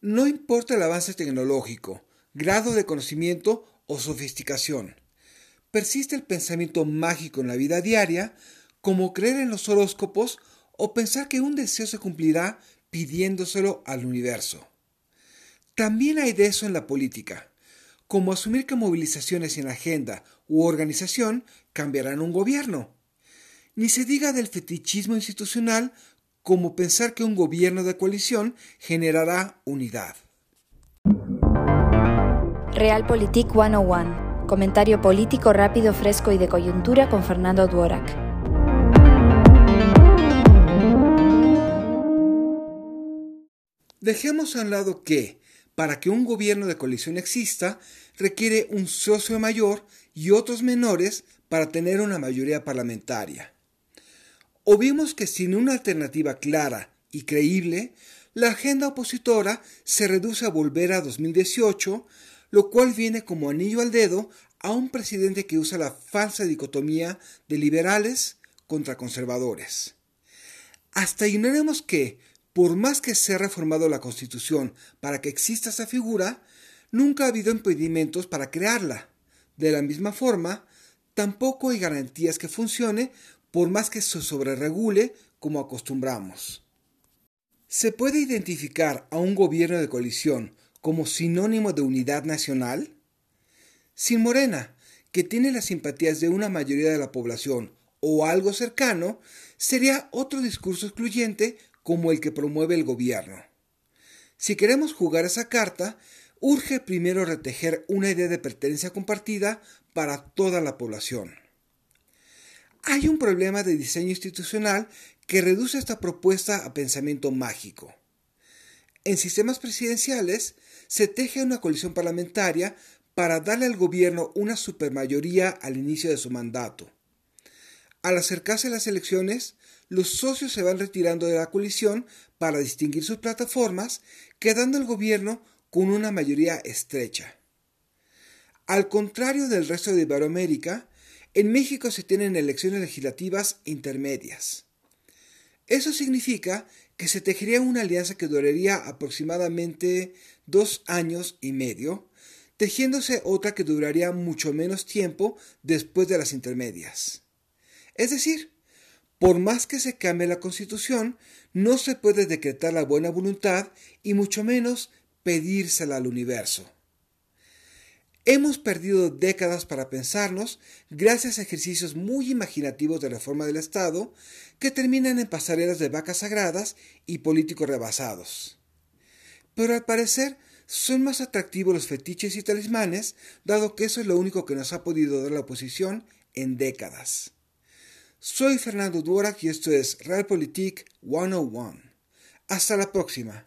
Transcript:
No importa el avance tecnológico, grado de conocimiento o sofisticación. Persiste el pensamiento mágico en la vida diaria, como creer en los horóscopos o pensar que un deseo se cumplirá pidiéndoselo al universo. También hay de eso en la política, como asumir que movilizaciones en agenda u organización cambiarán un gobierno. Ni se diga del fetichismo institucional como pensar que un gobierno de coalición generará unidad. Realpolitik 101. Comentario político rápido, fresco y de coyuntura con Fernando Duorak. Dejemos a un lado que, para que un gobierno de coalición exista, requiere un socio mayor y otros menores para tener una mayoría parlamentaria o vimos que sin una alternativa clara y creíble, la agenda opositora se reduce a volver a 2018, lo cual viene como anillo al dedo a un presidente que usa la falsa dicotomía de liberales contra conservadores. Hasta ignoremos que, por más que se ha reformado la Constitución para que exista esa figura, nunca ha habido impedimentos para crearla. De la misma forma, tampoco hay garantías que funcione por más que se sobreregule como acostumbramos. ¿Se puede identificar a un gobierno de coalición como sinónimo de unidad nacional? Sin Morena, que tiene las simpatías de una mayoría de la población o algo cercano, sería otro discurso excluyente como el que promueve el gobierno. Si queremos jugar esa carta, urge primero retejer una idea de pertenencia compartida para toda la población. Hay un problema de diseño institucional que reduce esta propuesta a pensamiento mágico. En sistemas presidenciales se teje una coalición parlamentaria para darle al gobierno una supermayoría al inicio de su mandato. Al acercarse las elecciones, los socios se van retirando de la coalición para distinguir sus plataformas, quedando el gobierno con una mayoría estrecha. Al contrario del resto de Iberoamérica, en México se tienen elecciones legislativas intermedias. Eso significa que se tejería una alianza que duraría aproximadamente dos años y medio, tejiéndose otra que duraría mucho menos tiempo después de las intermedias. Es decir, por más que se cambie la constitución, no se puede decretar la buena voluntad y mucho menos pedírsela al universo. Hemos perdido décadas para pensarnos gracias a ejercicios muy imaginativos de reforma del Estado que terminan en pasarelas de vacas sagradas y políticos rebasados. Pero al parecer son más atractivos los fetiches y talismanes, dado que eso es lo único que nos ha podido dar la oposición en décadas. Soy Fernando Duorak y esto es Realpolitik 101. Hasta la próxima.